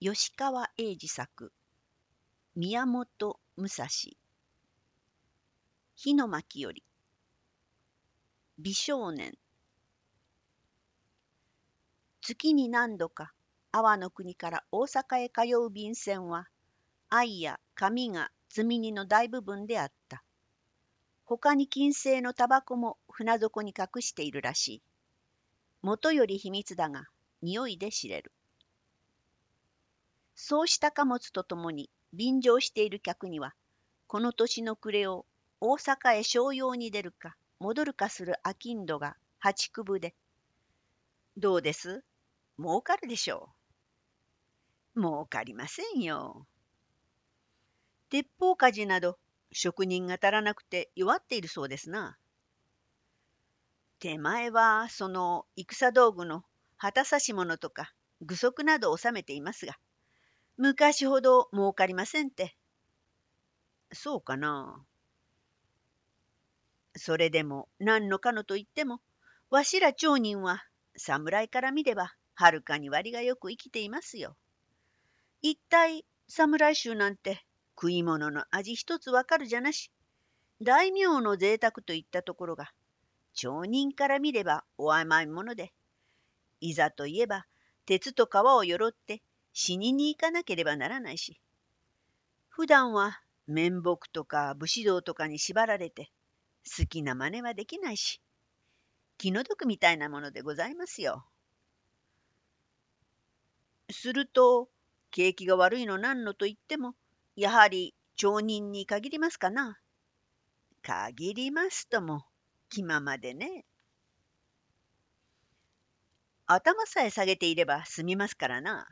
吉川英治作宮本武蔵火の巻より美少年月に何度か阿波の国から大阪へ通う便箋は愛や紙が積み荷の大部分であった。他に金星のタバコも船底に隠しているらしい。元より秘密だが、匂いで知れる。そうした貨物とともに便乗している客には、この年の暮れを大阪へ商用に出るか戻るかする商人が八九分で、どうです？儲かるでしょう？儲かりませんよ。鉄砲鍛冶など職人が足らなくて弱っているそうですな。手前はその戦道具の旗差し物とか具足などを収めていますが、昔ほど儲かりませんって。そうかな。それでも何のかのと言っても、わしら町人は侍から見ればはるかに割がよく生きていますよ。一体侍衆なんて食い物の味一つわかるじゃなし、大名の贅沢といったところが、町人から見ればお甘いもので、いざといえば鉄と皮をよろって死にに行かなければならないし、普段は面目とか武士道とかに縛られて、好きな真似はできないし、気の毒みたいなものでございますよ。すると、景気が悪いのなんのと言っても、やはり町人に限りますかな。限りますとも、気ままでね。頭さえ下げていれば済みますからな。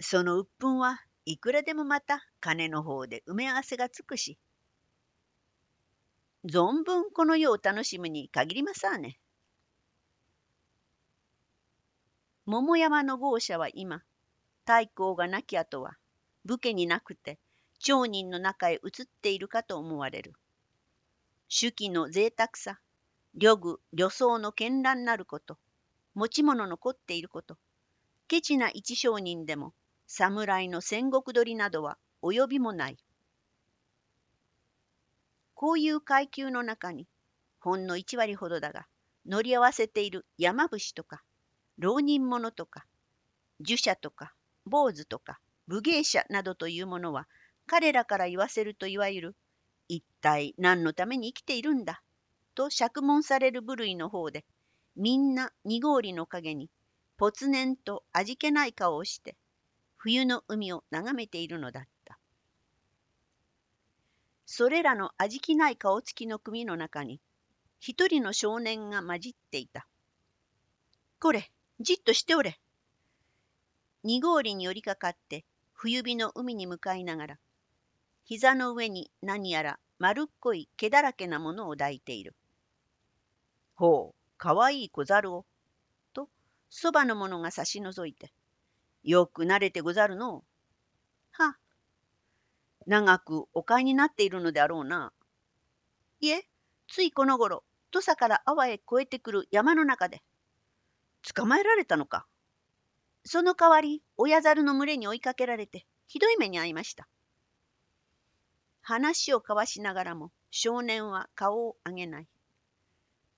その鬱憤はいくらでもまた金の方で埋め合わせがつくし。存分この世を楽しむに限りますわね。桃山の豪舎は今、太閤が亡き後は武家になくて町人の中へ移っているかと思われる。手記の贅沢さ、旅具、旅装の絢爛なること、持ち物の凝っていること、ケチな一商人でも侍の戦国取りなどは及びもない。こういう階級の中に、ほんの一割ほどだが、乗り合わせている山伏とか、浪人者とか、儒者とか、坊主とか、武芸者などというものは、彼らから言わせるといわゆる一体何のために生きているんだと釈問される部類の方でみんな二氷の陰にぽつねんと味気ない顔をして冬の海を眺めているのだったそれらの味気ない顔つきの組の中に一人の少年が混じっていたこれじっとしておれ二氷に寄りかかって冬日の海に向かいながら膝の上に何やら丸っこい毛だらけなものを抱いている。ほう、かわいい小猿を。と、そばの者が差し覗いて。よく慣れてござるの？は。長くお買いになっているのであろうな。いえ、ついこの頃、土佐から阿波へ越えてくる山の中で。捕まえられたのか。その代わり、親猿の群れに追いかけられて、ひどい目に遭いました。話を交わしながらも少年は顔を上げない。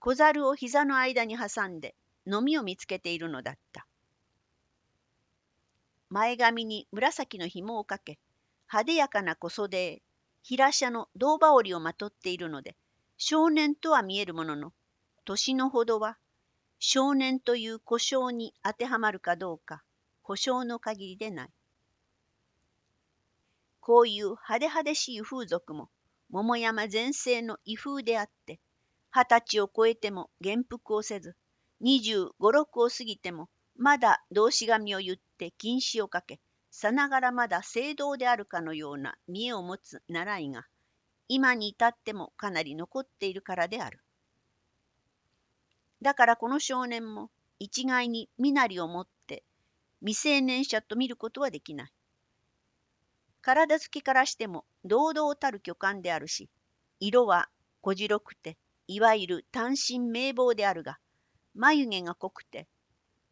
小猿を膝の間に挟んで飲みを見つけているのだった。前髪に紫の紐をかけ、派手やかな小袖へ平車の胴羽織をまとっているので、少年とは見えるものの、年のほどは少年という故障に当てはまるかどうか、保証の限りでない。こういう派手派手しい風俗も桃山全盛の異風であって二十歳を超えても元服をせず二十五六を過ぎてもまだ動詞紙を言って禁止をかけさながらまだ聖堂であるかのような見栄を持つ習いが今に至ってもかなり残っているからである。だからこの少年も一概に身なりを持って未成年者と見ることはできない。体つきからしても堂々たる巨漢であるし、色は小白くて、いわゆる単身名簿であるが、眉毛が濃くて、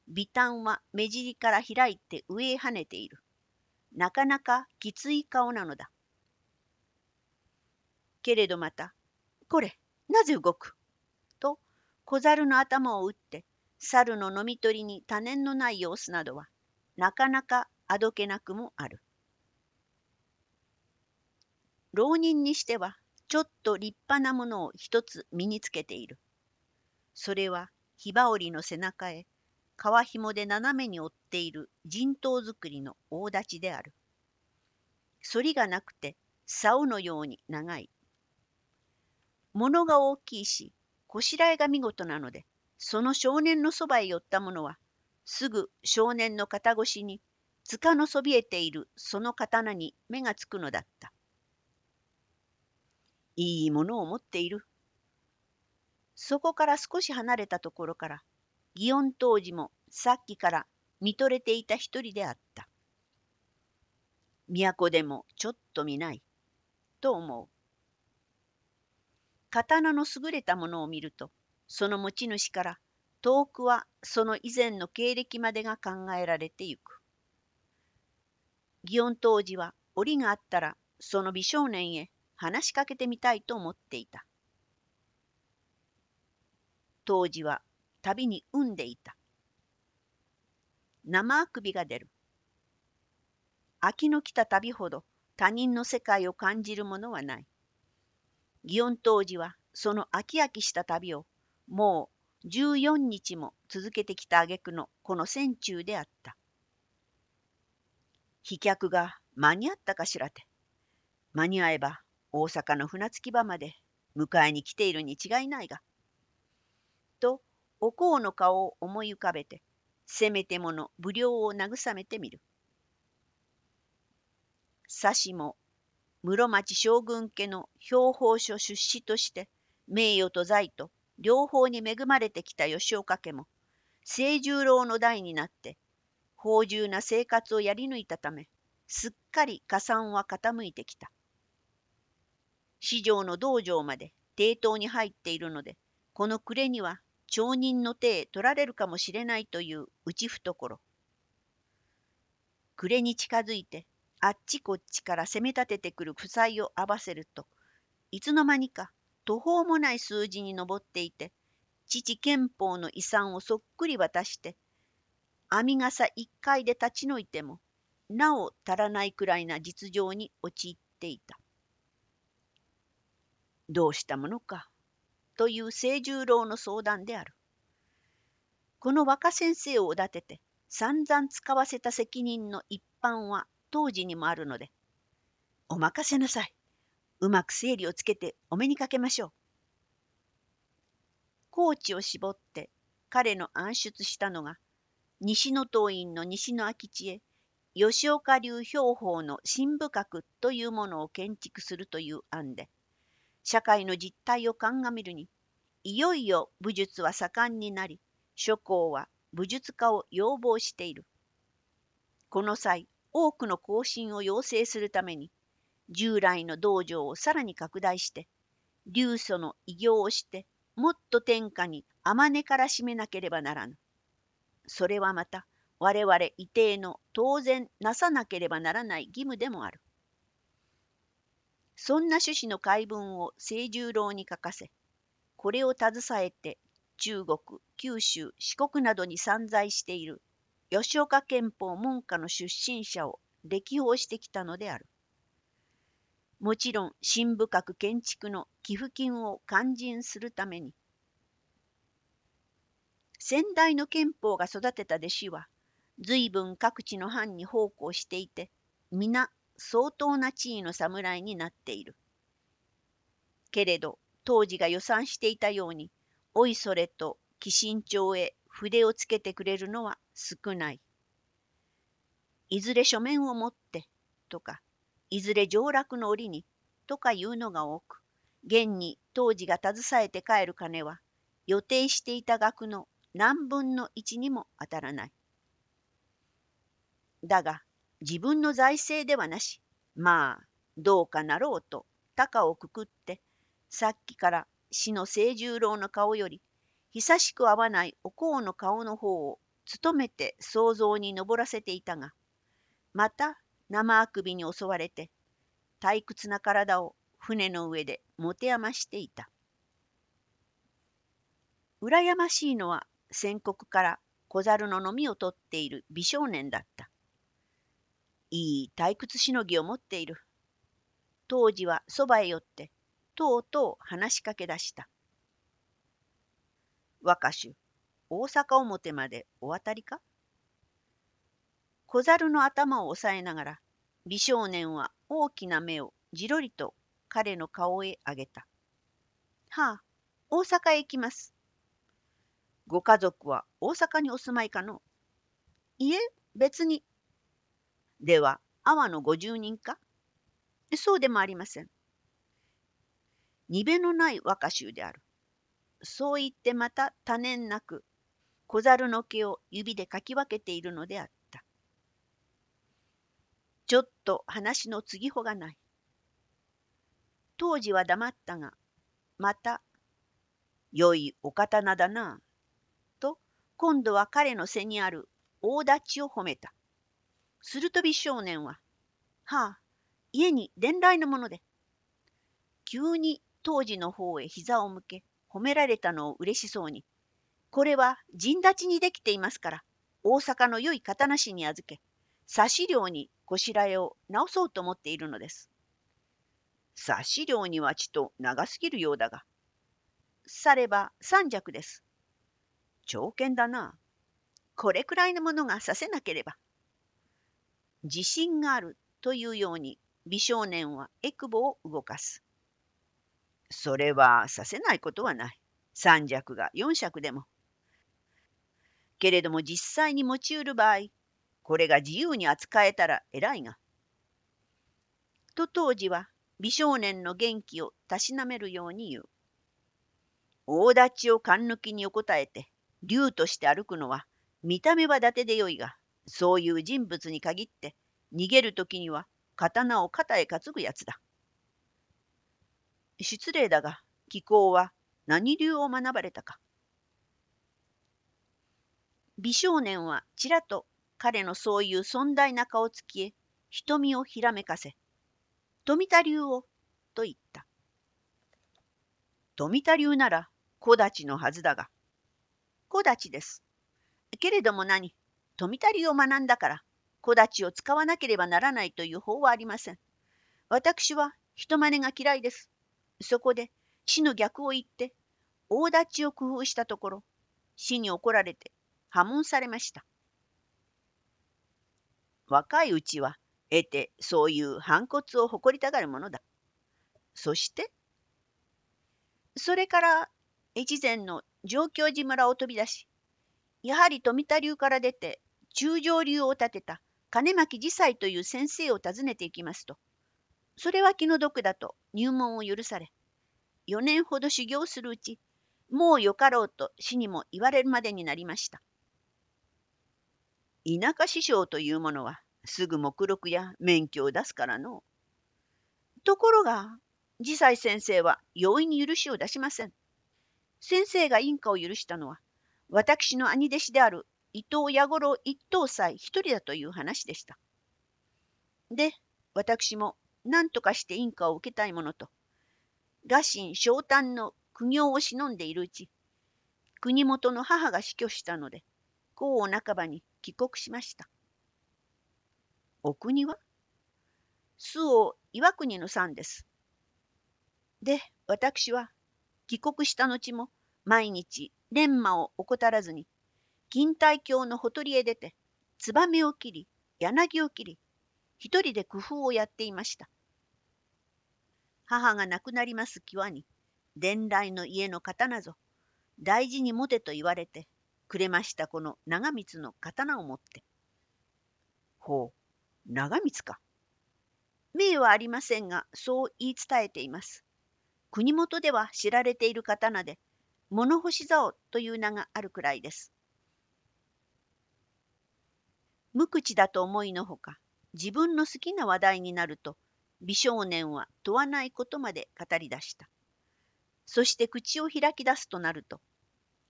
微端は目尻から開いて上へ跳ねている。なかなかきつい顔なのだ。けれどまた、これ、なぜ動く？と小猿の頭を打って猿の飲み取りに多念のない様子などはなかなかあどけなくもある。浪人にしてはちょっと立派なものを一つ身につけている。それはひばおりの背中へ皮紐で斜めに折っている人頭作りの大立ちである。反りがなくて竿のように長い。物が大きいし、こしらえが見事なので、その少年のそばへ寄った者は、すぐ少年の肩越しに、塚のそびえているその刀に目がつくのだった。いいものを持っている。そこから少し離れたところから、祇園当時もさっきから見とれていた一人であった。都でもちょっと見ない、と思う。刀の優れたものを見ると、その持ち主から遠くはその以前の経歴までが考えられてゆく。祇園当時は折があったらその美少年へ話しかけてみたいと思っていた。当時は旅に産んでいた。生あくびが出る。秋の来た旅ほど他人の世界を感じるものはない。祇園当時はその飽き飽きした旅をもう14日も続けてきた挙句のこの船中であった。飛脚が間に合ったかしらて。間に合えば大阪の船着き場まで迎えに来ているに違いないが。とお香の顔を思い浮かべてせめてもの不良を慰めてみる。さしも室町将軍家の標本書出資として名誉と財と両方に恵まれてきた吉岡家も清十郎の代になって芳醇な生活をやり抜いたためすっかり加算は傾いてきた。市場の道場まで抵当に入っているのでこの暮れには町人の手へ取られるかもしれないという内懐。暮れに近づいてあっちこっちから攻め立ててくる負債を合わせるといつの間にか途方もない数字に上っていて父憲法の遺産をそっくり渡して編み笠一回で立ち退いてもなお足らないくらいな実情に陥っていた。どうしたものかという清十郎の相談である。この若先生をおだてて散々使わせた責任の一般は当時にもあるので、お任せなさい。うまく整理をつけてお目にかけましょう。高知を絞って彼の暗出したのが、西の党院の西の空き地へ、吉岡流標法の新部閣というものを建築するという案で、社会の実態を鑑みるに、いよいよ武術は盛んになり、諸公は武術家を要望している。この際、多くの更新を要請するために、従来の道場をさらに拡大して、流祖の偉業をして、もっと天下にあまねからしめなければならぬ。それはまた、我々異定の当然なさなければならない義務でもある。そんな趣旨の解文を清十郎に書かせ、これを携えて中国、九州、四国などに散在している吉岡憲法門下の出身者を歴訪してきたのである。もちろん新部閣建築の寄付金を勧進するために先代の憲法が育てた弟子は随分各地の藩に奉公していて皆相当な地位の侍になっている。けれど当時が予算していたようにおいそれと寄進帳へ筆をつけてくれるのは少ない。いずれ書面を持ってとか、いずれ上洛の折にとかいうのが多く、現に当時が携えて帰る金は予定していた額の何分の一にも当たらない。だが自分の財政ではなし、まあどうかなろうと高をくくって、さっきから死の清十郎の顔より久しく会わないお香の顔の方を努めて想像に上らせていたが、また生あくびに襲われて、退屈な体を船の上で持て余していた。羨ましいのは先国から小猿の飲みを取っている美少年だった。いい退屈しのぎを持っている。当時はそばへ寄って、とうとう話しかけ出した。若衆、大阪表までお渡りか？小猿の頭を押さえながら、美少年は大きな目をじろりと彼の顔へ上げた。はあ、大阪へ行きます。ご家族は大阪にお住まいかの？いえ、別に。では、阿波のご住人か？そうでもありません。にべのない若衆である。そう言ってまた多年なく小猿の毛を指でかき分けているのであった。ちょっと話の継ぎほがない。当時は黙ったが、また、良いお刀だな、と今度は彼の背にある大立ちを褒めた。すると美少年は、はあ、家に伝来のもので。急に当時の方へ膝を向け、褒められたのを嬉しそうに、これは陣立ちにできていますから、大阪の良い刀師に預け、差し量にこしらえを直そうと思っているのです。差し量にはちと長すぎるようだが。されば三尺です。長剣だな。これくらいのものがさせなければ。自信があるというように美少年はエクボを動かす。それはさせないことはない。三尺が四尺でも。けれども実際に持ちうる場合、これが自由に扱えたら偉いが。と当時は美少年の元気をたしなめるように言う。大立ちを勘抜きに横たえて、竜として歩くのは、見た目は伊達でよいが、そういう人物に限って、逃げるときには刀を肩へ担ぐやつだ。失礼だが、気候は何流を学ばれたか。美少年はちらと彼のそういう尊大な顔つきへ瞳をひらめかせ、富田流をと言った。富田流なら小立のはずだが、小立です。けれども何、富田流を学んだから、小立ちを使わなければならないという法はありません。私は人真似が嫌いです。そこで死の逆を言って、大立ちを工夫したところ、死に怒られて破門されました。若いうちは、得てそういう反骨を誇りたがるものだ。そして、それから越前の上京寺村を飛び出し、やはり富田流から出て中上流を立てた金巻次妻という先生を訪ねていきますと、それは気の毒だと入門を許され、4年ほど修行するうち、もうよかろうと死にも言われるまでになりました。田舎師匠というものは、すぐ目録や免許を出すからの。ところが、次妻先生は容易に許しを出しません。先生が印鑑を許したのは、私の兄弟子である伊藤弥五郎一等祭一人だという話でした。で、私も何とかして印鑑を受けたいものと、餓神昇誕の苦行を忍んでいるうち、国元の母が死去したので、皇王半ばに帰国しました。お国は？周防岩国の山です。で、私は帰国した後も毎日錬磨を怠らずに、錦帯橋のほとりへ出て、燕を切り、柳を切り、一人で工夫をやっていました。母が亡くなります際に、伝来の家の刀ぞ、大事に持てと言われて、くれましたこの長光の刀を持って。ほう、長光か。名はありませんが、そう言い伝えています。国元では知られている刀で、物干し竿という名があるくらいです。無口だと思いのほか、自分の好きな話題になると、美少年は問わないことまで語り出した。そして口を開き出すとなると、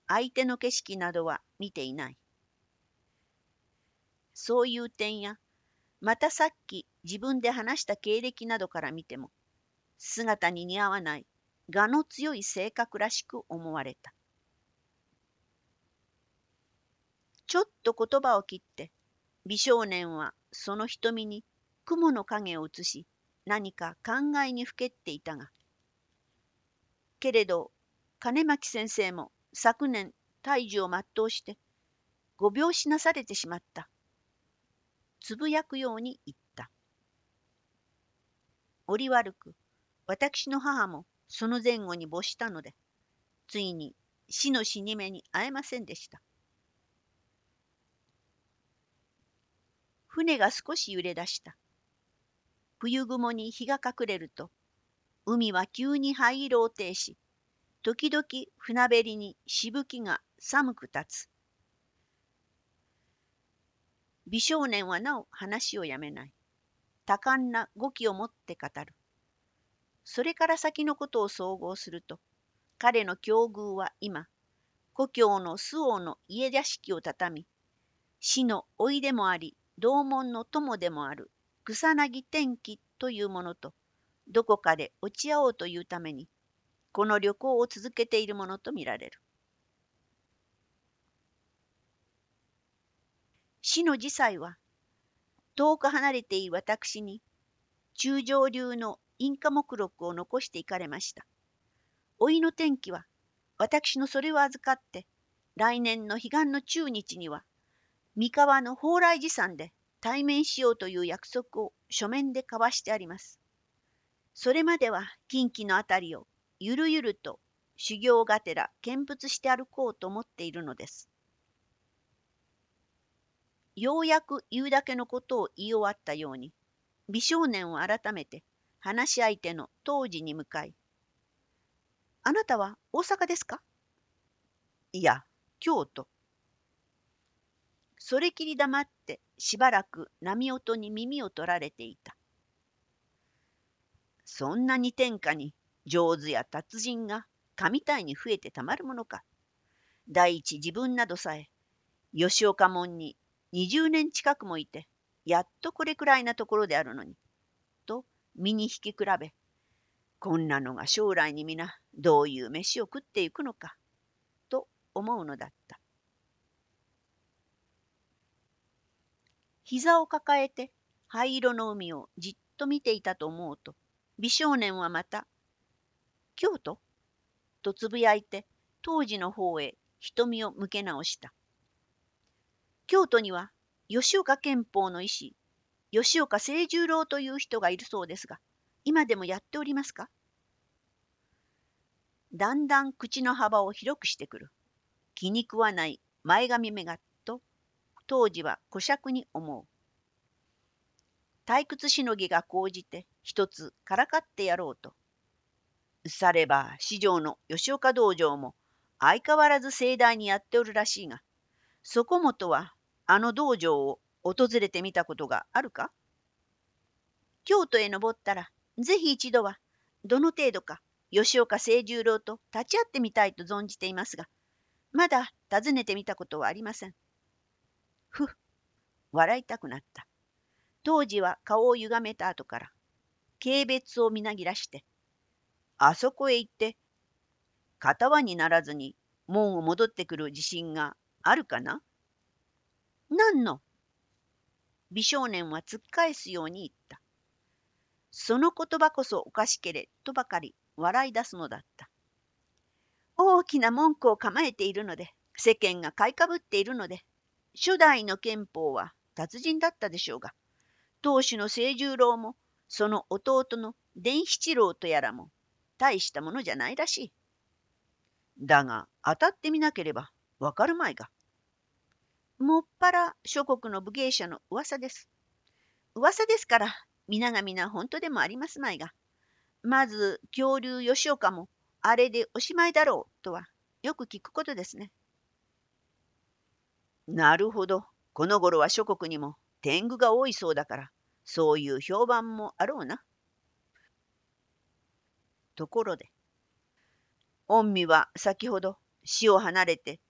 相手の景色などは見ていない。そういう点やまたさっき自分で話した経歴などから見ても、姿に似合わない、我の強い性格らしく思われた。ちょっと言葉を切って、美少年はその瞳に雲の影を映し、何か考えにふけっていたが。けれど、金巻先生も昨年大樹を全うして、ご病死なされてしまった。つぶやくように言った。折り悪く、私の母もその前後に没したので、ついに死の死に目に会えませんでした。船が少し揺れ出した。冬雲に日が隠れると、海は急に灰色を呈し、時々船べりにしぶきが寒く立つ。美少年はなお話をやめない。多感な語気を持って語る。それから先のことを総合すると、彼の境遇は今、故郷の周防の家屋敷を畳み、死の老いでもあり、同門の友でもある草薙天気というものと、どこかで落ち合おうというために、この旅行を続けているものとみられる。死の次祭は、遠く離れている私に、中上流のインカ目録を残していかれました。老いの天気は、私のそれを預かって、来年の彼岸の中日には、三河の蓬莱寺山で対面しようという約束を書面で交わしてあります。それまでは近畿のあたりをゆるゆると修行がてら見物して歩こうと思っているのです。ようやく言うだけのことを言い終わったように、美少年を改めて話し相手の当時に向かい、あなたは大阪ですかいや、京都。それきり黙ってしばらく波音に耳を取られていた。そんなに天下に上手や達人が神体に増えてたまるものか。第一自分などさえ、吉岡門に20年近くもいて、やっとこれくらいなところであるのに。と、身に引き比べ、こんなのが将来に皆どういう飯を食っていくのか、と思うのだった。膝を抱えて灰色の海をじっと見ていたと思うと、美少年はまた、京都？とつぶやいて、当時の方へ瞳を向け直した。京都には吉岡憲法の医師、吉岡清十郎という人がいるそうですが、今でもやっておりますか？だんだん口の幅を広くしてくる。気に食わない前髪目が、当時は小尺に思う。退屈しのぎが高じて一つからかってやろうと。されば四条の吉岡道場も相変わらず盛大にやっておるらしいが、そこもとはあの道場を訪れてみたことがあるか？京都へ登ったら、ぜひ一度は、どの程度か吉岡清十郎と立ち会ってみたいと存じていますが、まだ訪ねてみたことはありません。ふっ、笑いたくなった。当時は顔を歪めた後から、軽蔑をみなぎらして、あそこへ行って、片輪にならずに門を戻ってくる自信があるかな？何の？美少年は突っ返すように言った。その言葉こそおかしけれとばかり笑い出すのだった。大きな文句を構えているので、世間が買いかぶっているので、初代の憲法は達人だったでしょうが、当主の清十郎も、その弟の伝七郎とやらも、大したものじゃないらしい。だが、当たってみなければわかるまいが。もっぱら諸国の武芸者の噂です。噂ですから、皆が皆本当でもありますまいが、まず恐竜吉岡もあれでおしまいだろうとはよく聞くことですね。なるほど。この頃は諸国にも天狗が多いそうだから、そういう評判もあろうな。ところで、御身は先ほど死を離れて、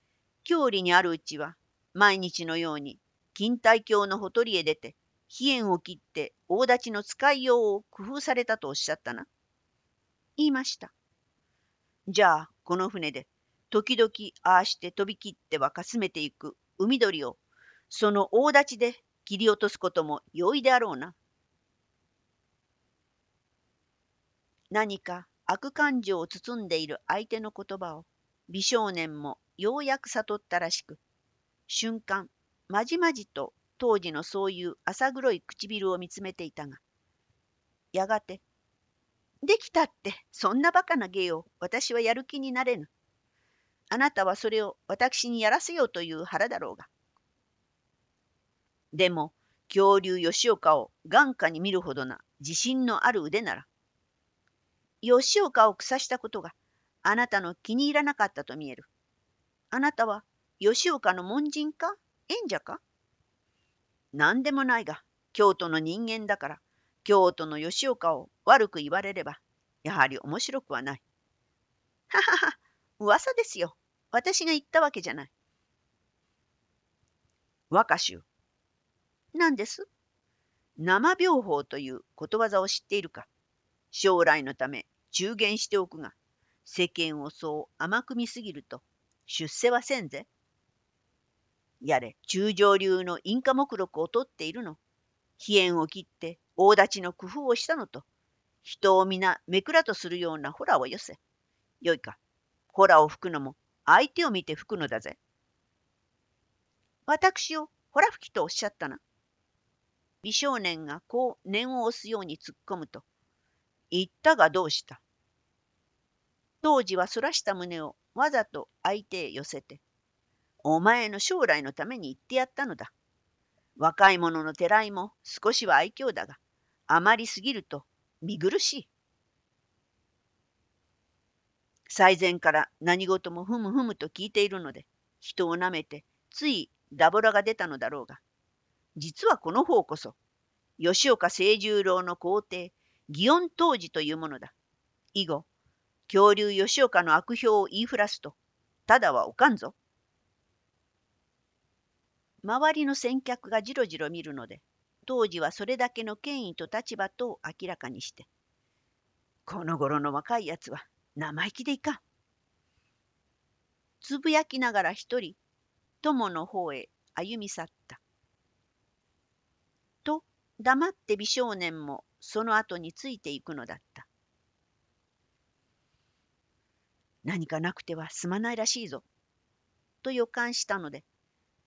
郷里にあるうちは毎日のように錦帯橋のほとりへ出て、飛燕を切って大立ちの使いようを工夫されたとおっしゃったな。言いました。じゃあ、この船で、時々ああして飛び切ってはかすめていく海鳥を、その大立ちで切り落とすことも容易であろうな。何か悪感情を包んでいる相手の言葉を美少年もようやく悟ったらしく瞬間まじまじと当時のそういう浅黒い唇を見つめていたがやがて「できたってそんなバカな芸を私はやる気になれぬ。あなたはそれを私にやらせようという腹だろうが。でも恐竜吉岡を眼下に見るほどな自信のある腕なら吉岡を腐したことがあなたの気に入らなかったと見える。あなたは吉岡の門人か？縁者か？何でもないが、京都の人間だから、京都の吉岡を悪く言われれば、やはり面白くはない。ははは、噂ですよ。私が言ったわけじゃない。若衆。何です？生病法ということわざを知っているか将来のため中言しておくが、世間をそう甘く見すぎると、出世はせんぜ。やれ、中上流のインカ目録を取っているの。飛燕を切って大立ちの工夫をしたのと、人を皆めくらとするようなホラをよせ。よいか、ホラを吹くのも相手を見て吹くのだぜ。私をホラ吹きとおっしゃったな。美少年がこう念を押すように突っ込むと、言ったがどうした？当時はそらした胸をわざと相手へ寄せて、お前の将来のために言ってやったのだ。若い者のてらいも少しは愛嬌だが、あまりすぎると見苦しい。最前から何事もふむふむと聞いているので、人をなめてついダボラが出たのだろうが、実はこの方こそ、吉岡清十郎の皇帝、祇園当時というものだ。以後、恐竜吉岡の悪評を言いふらすと、ただはおかんぞ。周りの先客がじろじろ見るので、当時はそれだけの権威と立場とを明らかにして、この頃の若いやつは生意気でいかん。つぶやきながら一人、友の方へ歩み去った。と、黙って美少年もその後についていくのだった。何かなくてはすまないらしいぞ。と予感したので、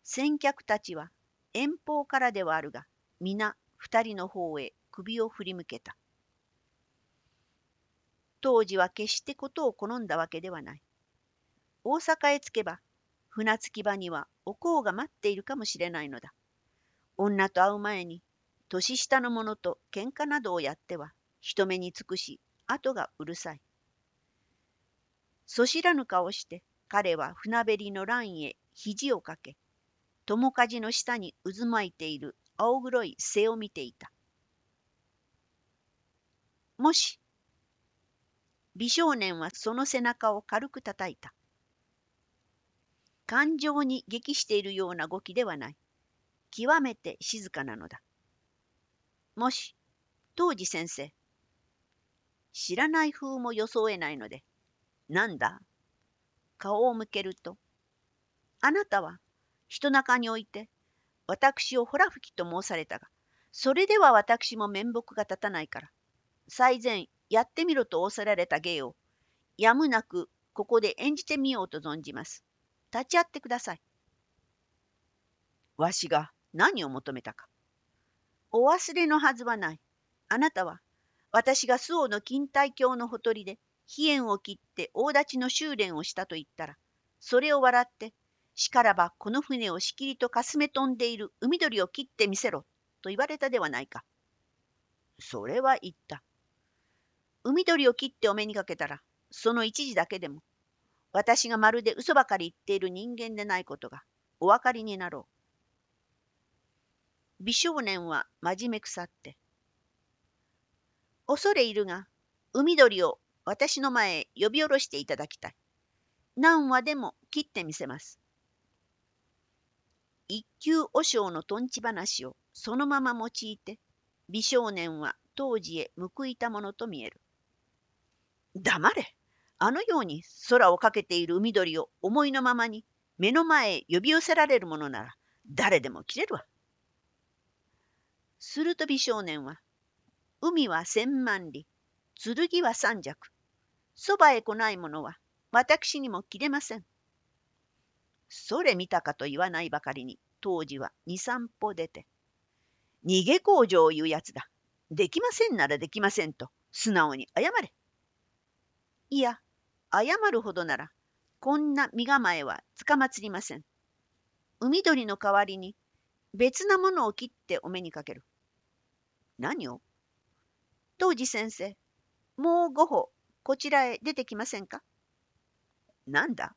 先客たちは遠方からではあるが、皆二人の方へ首を振り向けた。当時は決してことを好んだわけではない。大阪へ着けば、船着き場にはお香が待っているかもしれないのだ。女と会う前に、年下の者と喧嘩などをやっては、人目につくし、後がうるさい。そしらぬ顔して彼は船べりの欄へ肘をかけ友舵の下に渦巻いている青黒い背を見ていた。もし美少年はその背中を軽く叩いた。感情に激しているような動きではない。極めて静かなのだ。もし、当時先生、知らない風も装えないので、なんだ？顔を向けると、あなたは人中において、私をほら吹きと申されたが、それでは私も面目が立たないから、最前やってみろと仰せられた芸を、やむなくここで演じてみようと存じます。立ち会ってください。わしが何を求めたか。お忘れのはずはない。あなたは、私が周防の錦帯橋のほとりで、飛燕を切って大立ちの修練をしたと言ったら、それを笑って、しからばこの船をしきりとかすめ飛んでいる海鳥を切ってみせろ、と言われたではないか。それは言った。海鳥を切ってお目にかけたら、その一時だけでも、私がまるで嘘ばかり言っている人間でないことがお分かりになろう。美少年は真面目くさって、恐れいるが、海鳥を私の前へ呼び下ろしていただきたい。何話でも切ってみせます。一級和尚のとんち話をそのまま用いて、美少年は当時へ報いたものと見える。黙れあのように空をかけている海鳥を思いのままに目の前へ呼び寄せられるものなら誰でも切れるわ。すると美少年は、海は千万里、剣は三尺。そばへ来ないものは私にも切れません。それ見たかと言わないばかりに当時は二三歩出て、逃げ工場いうやつだ。できませんならできませんと素直に謝れ。いや、謝るほどなら、こんな身構えはつかまつりません。海鳥の代わりに別なものを切ってお目にかける。何を？当時先生、もう五歩こちらへ出てきませんか？なんだ？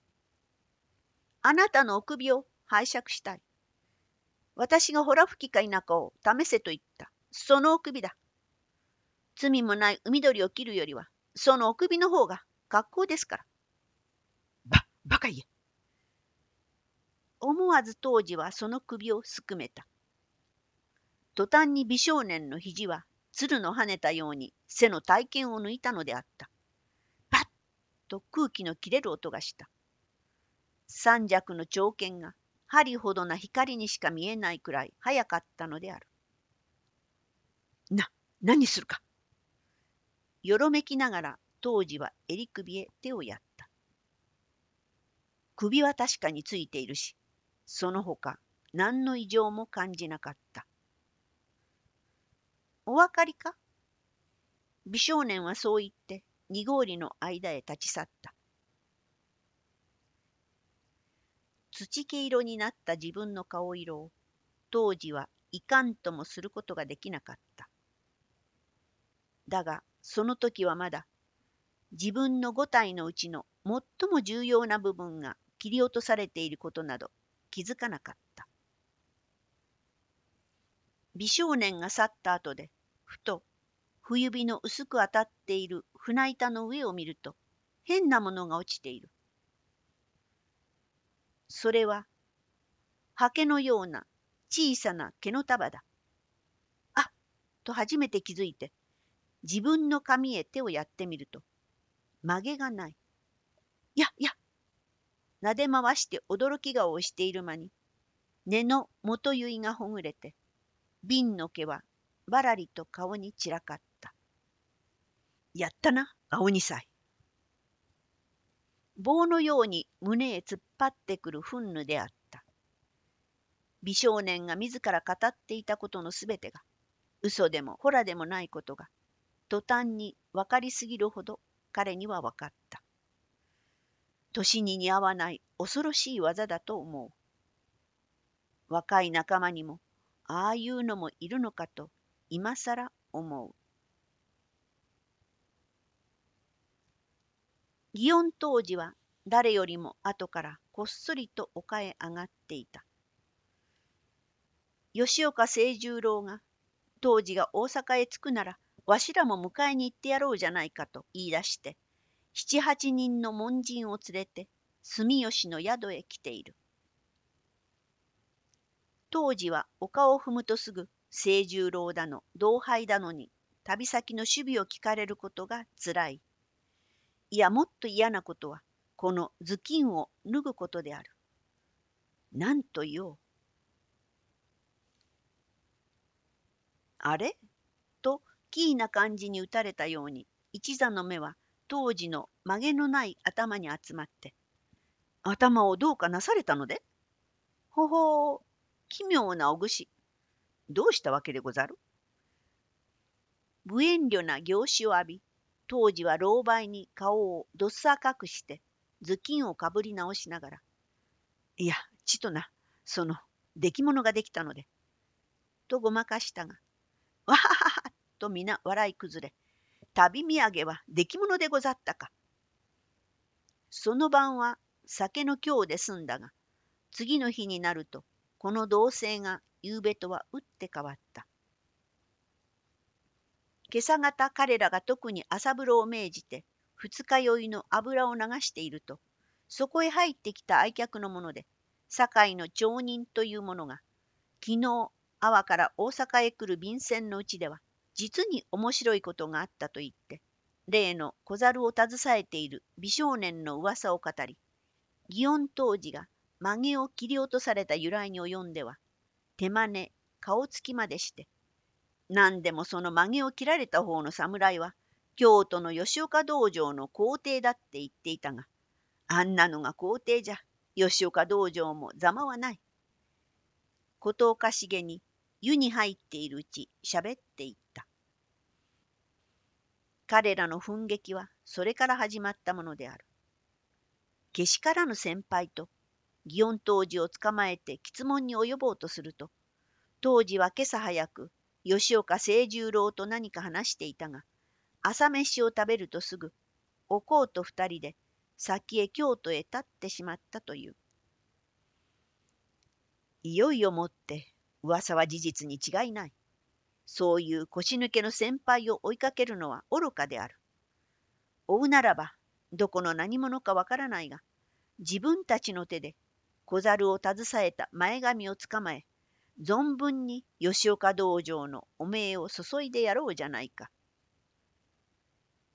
あなたのお首を拝借したい。私がほら吹きか否かを試せと言った。そのお首だ。罪もない海鳥を切るよりは、そのお首の方が格好ですから。ば、バカ言え。思わず当時はその首をすくめた。途端に美少年の肘は鶴の跳ねたように背の体験を抜いたのであった。パッと空気の切れる音がした。三尺の長剣が針ほどな光にしか見えないくらい早かったのである。な、何するか。よろめきながら当時は襟首へ手をやった。首は確かについているし、その他何の異常も感じなかった。お分かりか？美少年はそう言って二合の間へ立ち去った。土毛色になった自分の顔色を当時はいかんともすることができなかった。だがその時はまだ自分の五体のうちの最も重要な部分が切り落とされていることなど気づかなかった。美少年が去った後でふと冬指の薄く当たっている船板の上を見ると変なものが落ちている。それはハケのような小さな毛の束だ。あっと初めて気づいて自分の髪へ手をやってみると曲げがない。やや撫で回して驚き顔をしている間に根の元結がほぐれて瓶の毛はばらりと顔に散らかった。やったな、青二歳。棒のように胸へ突っ張ってくる憤怒であった。美少年が自ら語っていたことのすべてが、嘘でもほらでもないことが、途端に分かりすぎるほど彼には分かった。年に似合わない恐ろしい技だと思う。若い仲間にもああいうのもいるのかと今更思う。祇園当時は誰よりも後からこっそりと丘へ上がっていた。吉岡清十郎が当時が大阪へ着くならわしらも迎えに行ってやろうじゃないかと言い出して七八人の門人を連れて住吉の宿へ来ている。当時は丘を踏むとすぐ清十郎だの同輩だのに旅先の守備を聞かれることがつらい。いやもっと嫌なことはこの頭巾を脱ぐことである。なんと言おう。あれ？キーな感じに打たれたように一座の目は当時の曲げのない頭に集まって「頭をどうかなされたので?」ほほう奇妙なおぐしどうしたわけでござる？無遠慮な業種を浴び、当時は老媒に顔をどっさ赤くして頭巾をかぶり直しながら、いや、ちとな、その、出来物ができたので、とごまかしたが、わははと皆笑い崩れ、旅土産は出来物でござったか。その晩は酒の今日で済んだが、次の日になると、この同性が夕べとは打って変わった。今朝方彼らが特に朝風呂を命じて二日酔いの油を流しているとそこへ入ってきた愛客の者で堺の町人という者が昨日阿波から大阪へ来る便箋のうちでは、実に面白いことがあったと言って、例の小猿を携えている美少年の噂を語り、祇園当時が曲げを切り落とされた由来に及んでは、手真似、顔つきまでして、何でもその曲げを切られた方の侍は、京都の吉岡道場の皇帝だって言っていたが、あんなのが皇帝じゃ、吉岡道場もざまはない。ことおかしげに湯に入っているうち喋っていった。彼らの奮撃はそれから始まったものである。けしからぬ先輩と祇園当時を捕まえて質問に及ぼうとすると、当時は今朝早く吉岡清十郎と何か話していたが、朝飯を食べるとすぐ、おこうと二人で先へ京都へ立ってしまったという。いよいよもって噂は事実に違いない。そういう腰抜けの先輩を追いかけるのは愚かである。追うならば、どこの何者かわからないが、自分たちの手で小猿を携えた前髪を捕まえ、存分に吉岡道場の汚名を注いでやろうじゃないか。